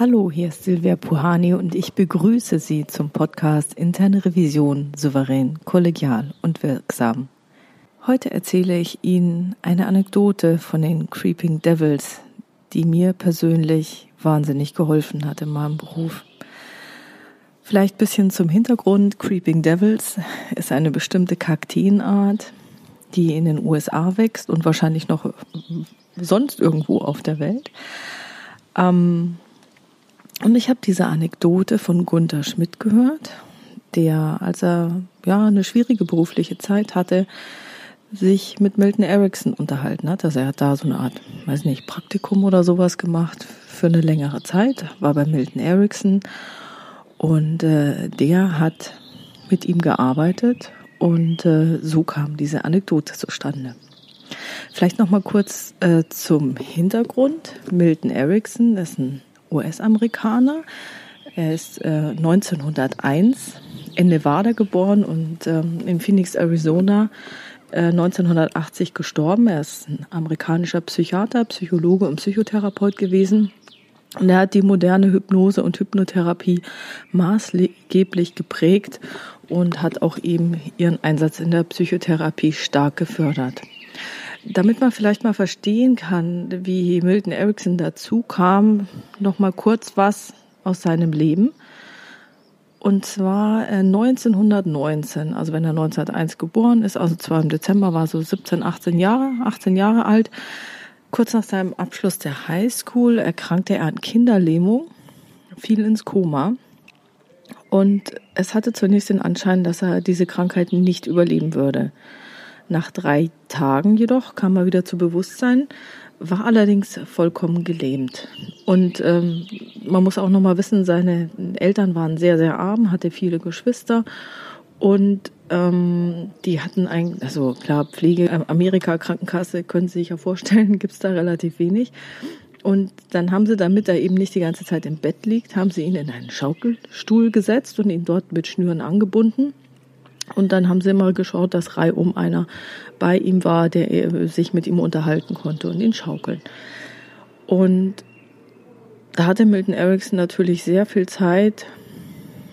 Hallo, hier ist Silvia Puhani und ich begrüße Sie zum Podcast Interne Revision souverän, kollegial und wirksam. Heute erzähle ich Ihnen eine Anekdote von den Creeping Devils, die mir persönlich wahnsinnig geholfen hat in meinem Beruf. Vielleicht ein bisschen zum Hintergrund. Creeping Devils ist eine bestimmte Kakteenart, die in den USA wächst und wahrscheinlich noch sonst irgendwo auf der Welt. Ähm, und ich habe diese Anekdote von Gunther Schmidt gehört, der, als er ja eine schwierige berufliche Zeit hatte, sich mit Milton Erickson unterhalten hat. Also er hat da so eine Art, weiß nicht, Praktikum oder sowas gemacht für eine längere Zeit, war bei Milton Erickson und äh, der hat mit ihm gearbeitet und äh, so kam diese Anekdote zustande. Vielleicht noch mal kurz äh, zum Hintergrund. Milton Erickson ist ein US-Amerikaner. Er ist äh, 1901 in Nevada geboren und ähm, in Phoenix, Arizona 1980 äh, gestorben. Er ist ein amerikanischer Psychiater, Psychologe und Psychotherapeut gewesen. Und er hat die moderne Hypnose und Hypnotherapie maßgeblich geprägt und hat auch eben ihren Einsatz in der Psychotherapie stark gefördert. Damit man vielleicht mal verstehen kann, wie Milton Erickson dazu kam, noch mal kurz was aus seinem Leben. Und zwar 1919, äh, also wenn er 1901 geboren ist, also zwar im Dezember war so 17, 18 Jahre, 18 Jahre alt. Kurz nach seinem Abschluss der Highschool erkrankte er an Kinderlähmung, fiel ins Koma. Und es hatte zunächst den Anschein, dass er diese Krankheit nicht überleben würde. Nach drei Tagen jedoch kam er wieder zu Bewusstsein, war allerdings vollkommen gelähmt. Und ähm, man muss auch noch mal wissen, seine Eltern waren sehr, sehr arm, hatte viele Geschwister und ähm, die hatten ein, also klar, Pflege, äh, Amerika, Krankenkasse, können Sie sich ja vorstellen, gibt's da relativ wenig. Und dann haben sie, damit er eben nicht die ganze Zeit im Bett liegt, haben sie ihn in einen Schaukelstuhl gesetzt und ihn dort mit Schnüren angebunden. Und dann haben sie mal geschaut, dass reihum einer bei ihm war, der sich mit ihm unterhalten konnte und ihn schaukeln. Und da hatte Milton Erickson natürlich sehr viel Zeit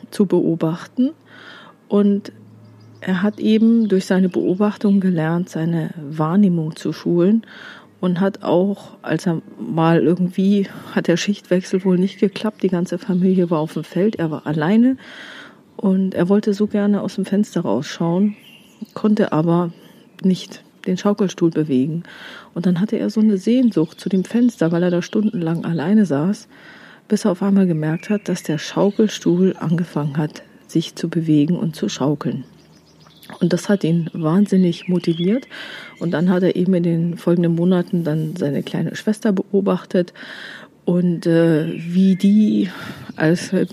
zu beobachten und er hat eben durch seine Beobachtung gelernt, seine Wahrnehmung zu schulen und hat auch, als er mal irgendwie, hat der Schichtwechsel wohl nicht geklappt, die ganze Familie war auf dem Feld, er war alleine und er wollte so gerne aus dem Fenster rausschauen, konnte aber nicht den Schaukelstuhl bewegen. Und dann hatte er so eine Sehnsucht zu dem Fenster, weil er da stundenlang alleine saß, bis er auf einmal gemerkt hat, dass der Schaukelstuhl angefangen hat, sich zu bewegen und zu schaukeln. Und das hat ihn wahnsinnig motiviert. Und dann hat er eben in den folgenden Monaten dann seine kleine Schwester beobachtet und äh, wie die als äh,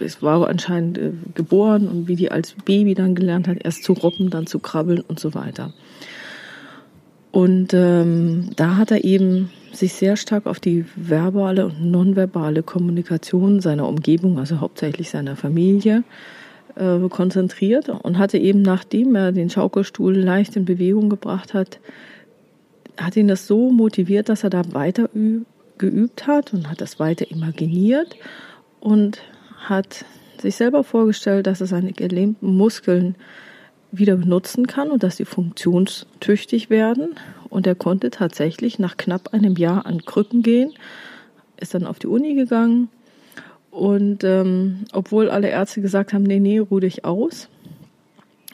es war anscheinend äh, geboren und wie die als Baby dann gelernt hat, erst zu robben, dann zu krabbeln und so weiter. Und ähm, da hat er eben sich sehr stark auf die verbale und nonverbale Kommunikation seiner Umgebung, also hauptsächlich seiner Familie, äh, konzentriert und hatte eben, nachdem er den Schaukelstuhl leicht in Bewegung gebracht hat, hat ihn das so motiviert, dass er da weiter geübt hat und hat das weiter imaginiert und hat sich selber vorgestellt, dass er seine gelähmten Muskeln wieder benutzen kann und dass sie funktionstüchtig werden. Und er konnte tatsächlich nach knapp einem Jahr an Krücken gehen, ist dann auf die Uni gegangen. Und ähm, obwohl alle Ärzte gesagt haben, nee, nee, ruh dich aus,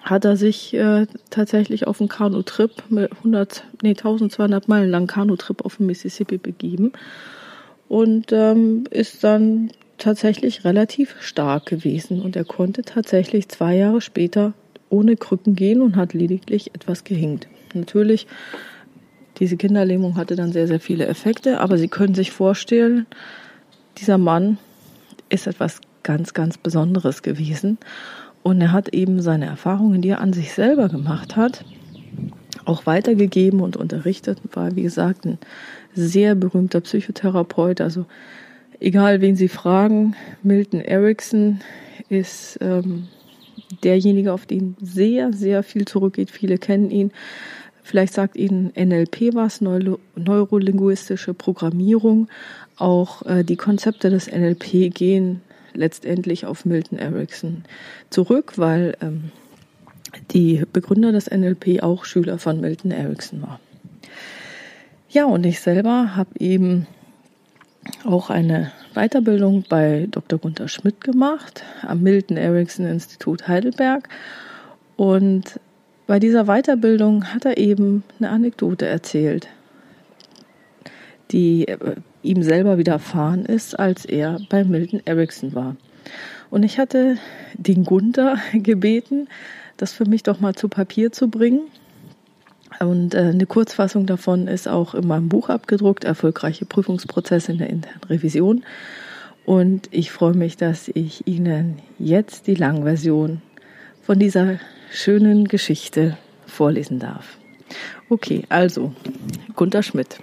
hat er sich äh, tatsächlich auf einen Kanu-Trip mit 100, nee, 1200 Meilen lang Kanu-Trip auf den Mississippi begeben und ähm, ist dann tatsächlich relativ stark gewesen und er konnte tatsächlich zwei Jahre später ohne Krücken gehen und hat lediglich etwas gehinkt. Natürlich, diese Kinderlähmung hatte dann sehr, sehr viele Effekte, aber Sie können sich vorstellen, dieser Mann ist etwas ganz, ganz Besonderes gewesen und er hat eben seine Erfahrungen, die er an sich selber gemacht hat, auch weitergegeben und unterrichtet. War, wie gesagt, ein sehr berühmter Psychotherapeut. Also egal, wen Sie fragen, Milton Erickson ist ähm, derjenige, auf den sehr, sehr viel zurückgeht. Viele kennen ihn. Vielleicht sagt Ihnen NLP was, Neuro neurolinguistische Programmierung. Auch äh, die Konzepte des NLP gehen letztendlich auf Milton Erickson zurück, weil ähm, die Begründer des NLP auch Schüler von Milton Erickson war. Ja, und ich selber habe eben auch eine Weiterbildung bei Dr. Gunther Schmidt gemacht am Milton Erickson Institut Heidelberg. Und bei dieser Weiterbildung hat er eben eine Anekdote erzählt, die äh, ihm selber widerfahren ist, als er bei Milton Erickson war. Und ich hatte den Gunther gebeten, das für mich doch mal zu Papier zu bringen. Und äh, eine Kurzfassung davon ist auch in meinem Buch abgedruckt, Erfolgreiche Prüfungsprozesse in der internen Revision. Und ich freue mich, dass ich Ihnen jetzt die Langversion von dieser schönen Geschichte vorlesen darf. Okay, also Gunter Schmidt.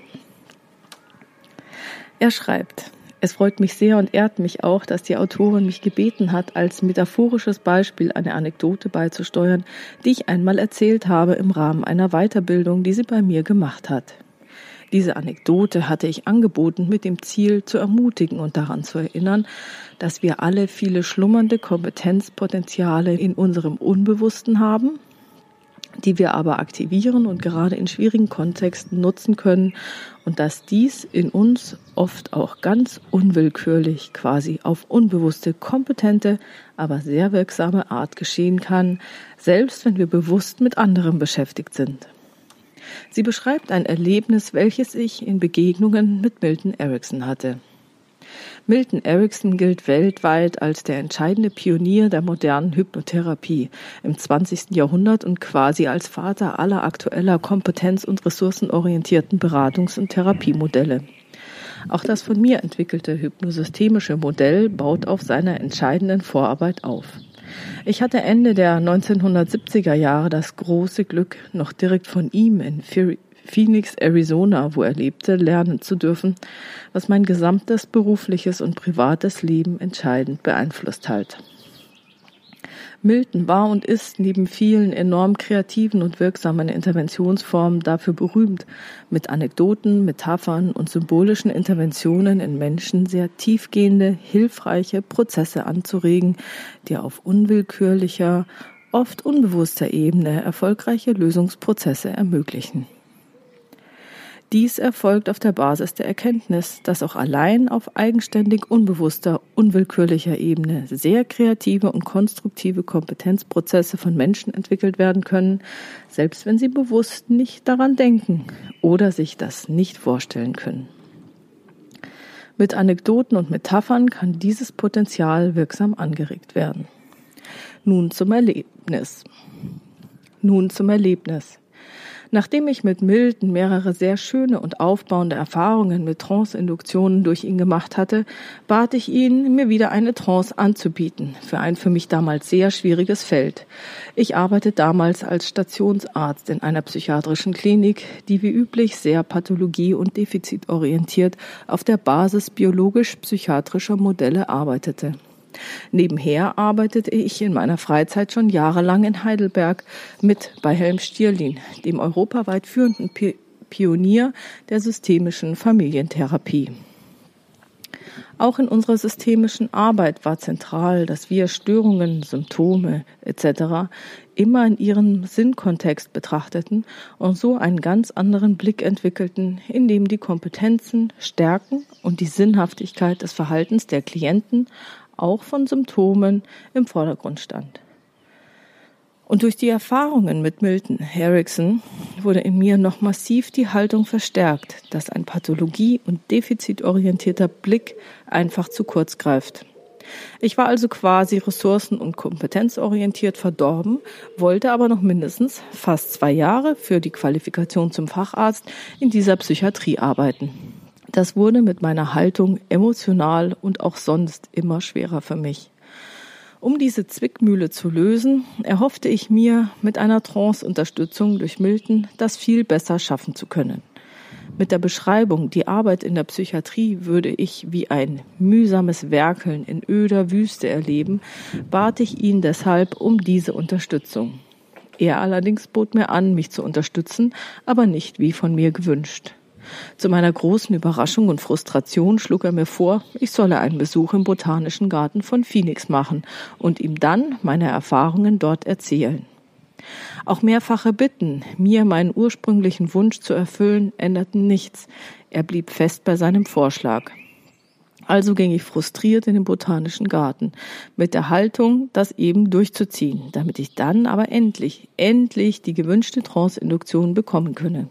Er schreibt, es freut mich sehr und ehrt mich auch, dass die Autorin mich gebeten hat, als metaphorisches Beispiel eine Anekdote beizusteuern, die ich einmal erzählt habe im Rahmen einer Weiterbildung, die sie bei mir gemacht hat. Diese Anekdote hatte ich angeboten mit dem Ziel zu ermutigen und daran zu erinnern, dass wir alle viele schlummernde Kompetenzpotenziale in unserem Unbewussten haben, die wir aber aktivieren und gerade in schwierigen Kontexten nutzen können und dass dies in uns oft auch ganz unwillkürlich quasi auf unbewusste, kompetente, aber sehr wirksame Art geschehen kann, selbst wenn wir bewusst mit anderem beschäftigt sind. Sie beschreibt ein Erlebnis, welches ich in Begegnungen mit Milton Erickson hatte. Milton Erickson gilt weltweit als der entscheidende Pionier der modernen Hypnotherapie im 20. Jahrhundert und quasi als Vater aller aktueller kompetenz- und ressourcenorientierten Beratungs- und Therapiemodelle. Auch das von mir entwickelte hypnosystemische Modell baut auf seiner entscheidenden Vorarbeit auf. Ich hatte Ende der 1970er Jahre das große Glück, noch direkt von ihm in Phoenix, Arizona, wo er lebte, lernen zu dürfen, was mein gesamtes berufliches und privates Leben entscheidend beeinflusst hat. Milton war und ist neben vielen enorm kreativen und wirksamen Interventionsformen dafür berühmt, mit Anekdoten, Metaphern und symbolischen Interventionen in Menschen sehr tiefgehende, hilfreiche Prozesse anzuregen, die auf unwillkürlicher, oft unbewusster Ebene erfolgreiche Lösungsprozesse ermöglichen. Dies erfolgt auf der Basis der Erkenntnis, dass auch allein auf eigenständig unbewusster, unwillkürlicher Ebene sehr kreative und konstruktive Kompetenzprozesse von Menschen entwickelt werden können, selbst wenn sie bewusst nicht daran denken oder sich das nicht vorstellen können. Mit Anekdoten und Metaphern kann dieses Potenzial wirksam angeregt werden. Nun zum Erlebnis. Nun zum Erlebnis. Nachdem ich mit Milton mehrere sehr schöne und aufbauende Erfahrungen mit Trance-Induktionen durch ihn gemacht hatte, bat ich ihn, mir wieder eine Trance anzubieten, für ein für mich damals sehr schwieriges Feld. Ich arbeitete damals als Stationsarzt in einer psychiatrischen Klinik, die wie üblich sehr pathologie- und defizitorientiert auf der Basis biologisch-psychiatrischer Modelle arbeitete. Nebenher arbeitete ich in meiner Freizeit schon jahrelang in Heidelberg mit bei Helm Stierlin, dem europaweit führenden Pionier der systemischen Familientherapie. Auch in unserer systemischen Arbeit war zentral, dass wir Störungen, Symptome etc. immer in ihrem Sinnkontext betrachteten und so einen ganz anderen Blick entwickelten, in dem die Kompetenzen, Stärken und die Sinnhaftigkeit des Verhaltens der Klienten auch von Symptomen im Vordergrund stand. Und durch die Erfahrungen mit Milton Erickson wurde in mir noch massiv die Haltung verstärkt, dass ein pathologie- und defizitorientierter Blick einfach zu kurz greift. Ich war also quasi ressourcen- und kompetenzorientiert verdorben, wollte aber noch mindestens fast zwei Jahre für die Qualifikation zum Facharzt in dieser Psychiatrie arbeiten. Das wurde mit meiner Haltung emotional und auch sonst immer schwerer für mich. Um diese Zwickmühle zu lösen, erhoffte ich mir mit einer Trance-Unterstützung durch Milton, das viel besser schaffen zu können. Mit der Beschreibung, die Arbeit in der Psychiatrie würde ich wie ein mühsames Werkeln in öder Wüste erleben, bat ich ihn deshalb um diese Unterstützung. Er allerdings bot mir an, mich zu unterstützen, aber nicht wie von mir gewünscht. Zu meiner großen Überraschung und Frustration schlug er mir vor, ich solle einen Besuch im Botanischen Garten von Phoenix machen und ihm dann meine Erfahrungen dort erzählen. Auch mehrfache Bitten, mir meinen ursprünglichen Wunsch zu erfüllen, änderten nichts. Er blieb fest bei seinem Vorschlag. Also ging ich frustriert in den botanischen Garten, mit der Haltung, das eben durchzuziehen, damit ich dann aber endlich, endlich die gewünschte Trance-Induktion bekommen könne.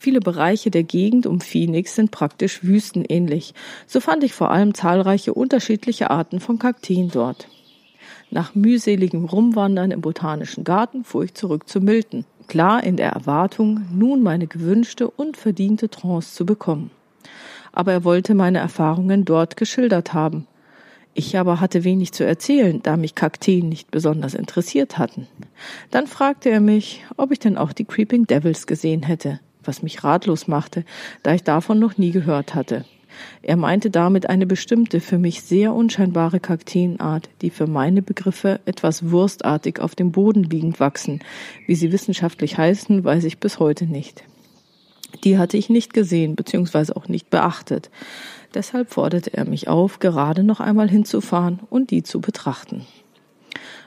Viele Bereiche der Gegend um Phoenix sind praktisch wüstenähnlich. So fand ich vor allem zahlreiche unterschiedliche Arten von Kakteen dort. Nach mühseligem Rumwandern im botanischen Garten fuhr ich zurück zu Milton, klar in der Erwartung, nun meine gewünschte und verdiente Trance zu bekommen. Aber er wollte meine Erfahrungen dort geschildert haben. Ich aber hatte wenig zu erzählen, da mich Kakteen nicht besonders interessiert hatten. Dann fragte er mich, ob ich denn auch die Creeping Devils gesehen hätte was mich ratlos machte, da ich davon noch nie gehört hatte. Er meinte damit eine bestimmte, für mich sehr unscheinbare Kakteenart, die für meine Begriffe etwas wurstartig auf dem Boden liegend wachsen. Wie sie wissenschaftlich heißen, weiß ich bis heute nicht. Die hatte ich nicht gesehen bzw. auch nicht beachtet. Deshalb forderte er mich auf, gerade noch einmal hinzufahren und die zu betrachten.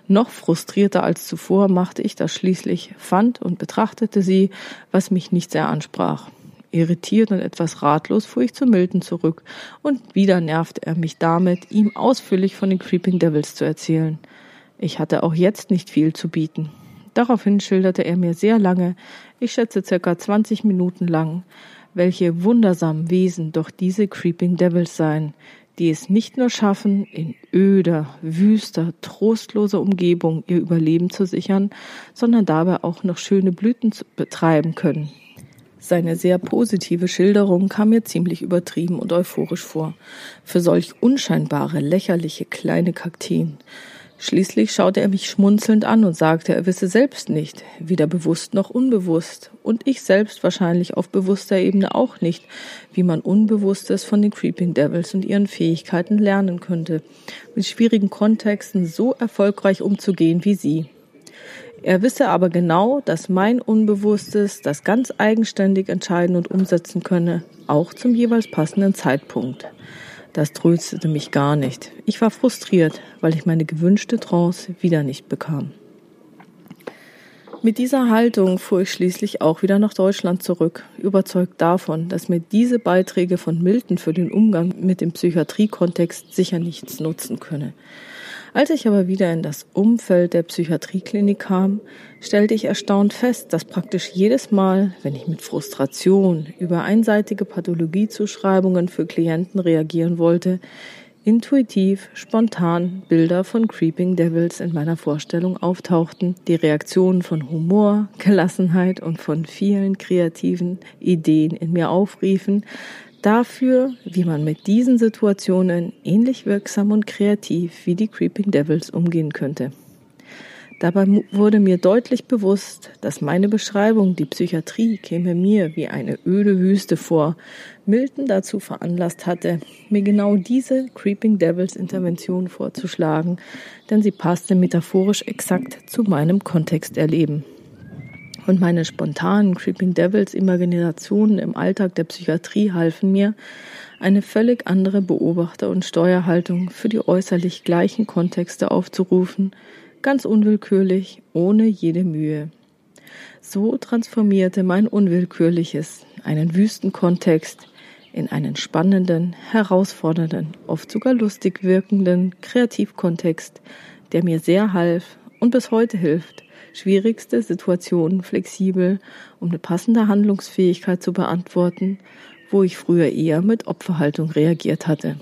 Noch frustrierter als zuvor machte ich das schließlich, fand und betrachtete sie, was mich nicht sehr ansprach. Irritiert und etwas ratlos fuhr ich zu Milton zurück, und wieder nervte er mich damit, ihm ausführlich von den Creeping Devils zu erzählen. Ich hatte auch jetzt nicht viel zu bieten. Daraufhin schilderte er mir sehr lange, ich schätze circa 20 Minuten lang, welche wundersamen Wesen doch diese Creeping Devils seien, die es nicht nur schaffen, in öder, wüster, trostloser Umgebung ihr Überleben zu sichern, sondern dabei auch noch schöne Blüten betreiben können. Seine sehr positive Schilderung kam mir ziemlich übertrieben und euphorisch vor. Für solch unscheinbare, lächerliche kleine Kakteen Schließlich schaute er mich schmunzelnd an und sagte, er wisse selbst nicht, weder bewusst noch unbewusst, und ich selbst wahrscheinlich auf bewusster Ebene auch nicht, wie man Unbewusstes von den Creeping Devils und ihren Fähigkeiten lernen könnte, mit schwierigen Kontexten so erfolgreich umzugehen wie sie. Er wisse aber genau, dass mein Unbewusstes das ganz eigenständig entscheiden und umsetzen könne, auch zum jeweils passenden Zeitpunkt. Das tröstete mich gar nicht. Ich war frustriert, weil ich meine gewünschte Trance wieder nicht bekam. Mit dieser Haltung fuhr ich schließlich auch wieder nach Deutschland zurück, überzeugt davon, dass mir diese Beiträge von Milton für den Umgang mit dem Psychiatriekontext sicher nichts nutzen könne. Als ich aber wieder in das Umfeld der Psychiatrieklinik kam, stellte ich erstaunt fest, dass praktisch jedes Mal, wenn ich mit Frustration über einseitige Pathologiezuschreibungen für Klienten reagieren wollte, intuitiv, spontan Bilder von Creeping Devils in meiner Vorstellung auftauchten, die Reaktionen von Humor, Gelassenheit und von vielen kreativen Ideen in mir aufriefen, dafür, wie man mit diesen Situationen ähnlich wirksam und kreativ wie die Creeping Devils umgehen könnte. Dabei wurde mir deutlich bewusst, dass meine Beschreibung, die Psychiatrie käme mir wie eine öde Wüste vor, Milton dazu veranlasst hatte, mir genau diese Creeping Devils Intervention vorzuschlagen, denn sie passte metaphorisch exakt zu meinem Kontexterleben und meine spontanen Creeping Devils Imaginationen im Alltag der Psychiatrie halfen mir, eine völlig andere Beobachter- und Steuerhaltung für die äußerlich gleichen Kontexte aufzurufen, ganz unwillkürlich, ohne jede Mühe. So transformierte mein Unwillkürliches einen wüsten Kontext in einen spannenden, herausfordernden, oft sogar lustig wirkenden Kreativkontext, der mir sehr half und bis heute hilft, schwierigste Situationen flexibel, um eine passende Handlungsfähigkeit zu beantworten, wo ich früher eher mit Opferhaltung reagiert hatte.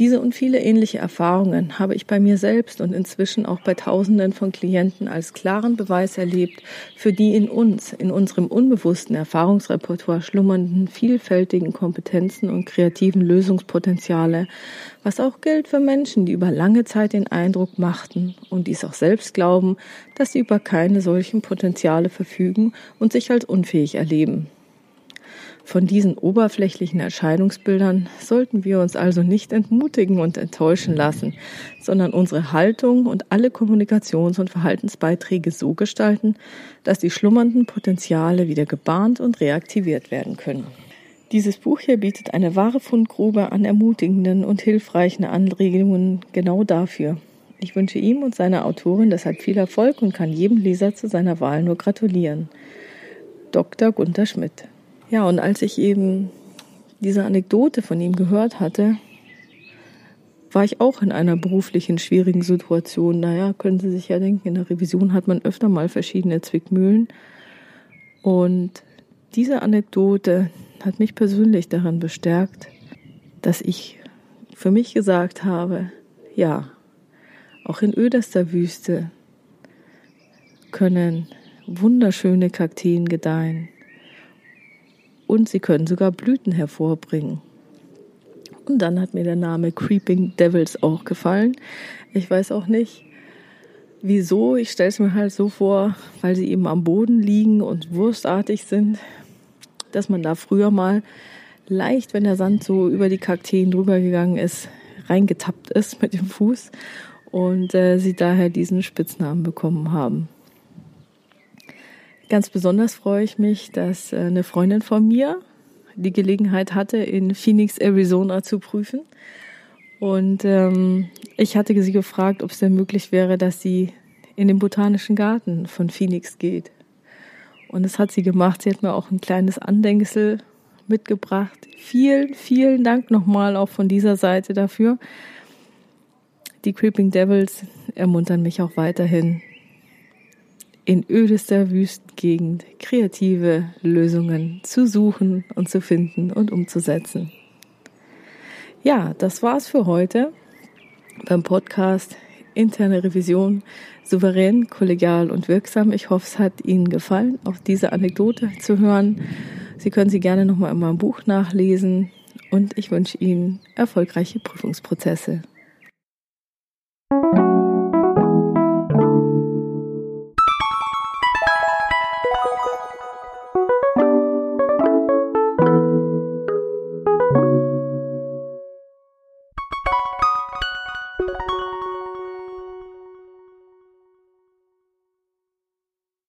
Diese und viele ähnliche Erfahrungen habe ich bei mir selbst und inzwischen auch bei Tausenden von Klienten als klaren Beweis erlebt für die in uns, in unserem unbewussten Erfahrungsrepertoire schlummernden vielfältigen Kompetenzen und kreativen Lösungspotenziale, was auch gilt für Menschen, die über lange Zeit den Eindruck machten und dies auch selbst glauben, dass sie über keine solchen Potenziale verfügen und sich als unfähig erleben. Von diesen oberflächlichen Erscheinungsbildern sollten wir uns also nicht entmutigen und enttäuschen lassen, sondern unsere Haltung und alle Kommunikations- und Verhaltensbeiträge so gestalten, dass die schlummernden Potenziale wieder gebahnt und reaktiviert werden können. Dieses Buch hier bietet eine wahre Fundgrube an ermutigenden und hilfreichen Anregungen genau dafür. Ich wünsche ihm und seiner Autorin deshalb viel Erfolg und kann jedem Leser zu seiner Wahl nur gratulieren. Dr. Gunther Schmidt. Ja, und als ich eben diese Anekdote von ihm gehört hatte, war ich auch in einer beruflichen schwierigen Situation. Naja, können Sie sich ja denken, in der Revision hat man öfter mal verschiedene Zwickmühlen. Und diese Anekdote hat mich persönlich daran bestärkt, dass ich für mich gesagt habe, ja, auch in öderster Wüste können wunderschöne Kakteen gedeihen und sie können sogar Blüten hervorbringen. Und dann hat mir der Name Creeping Devils auch gefallen. Ich weiß auch nicht, wieso. Ich stelle es mir halt so vor, weil sie eben am Boden liegen und wurstartig sind dass man da früher mal leicht, wenn der Sand so über die Kakteen drüber gegangen ist, reingetappt ist mit dem Fuß und äh, sie daher diesen Spitznamen bekommen haben. Ganz besonders freue ich mich, dass äh, eine Freundin von mir die Gelegenheit hatte, in Phoenix, Arizona zu prüfen. Und ähm, ich hatte sie gefragt, ob es denn möglich wäre, dass sie in den Botanischen Garten von Phoenix geht. Und das hat sie gemacht. Sie hat mir auch ein kleines Andenksel mitgebracht. Vielen, vielen Dank nochmal auch von dieser Seite dafür. Die Creeping Devils ermuntern mich auch weiterhin, in ödester Wüstengegend kreative Lösungen zu suchen und zu finden und umzusetzen. Ja, das war's für heute beim Podcast interne Revision souverän, kollegial und wirksam. Ich hoffe, es hat Ihnen gefallen, auch diese Anekdote zu hören. Sie können sie gerne nochmal in meinem Buch nachlesen und ich wünsche Ihnen erfolgreiche Prüfungsprozesse.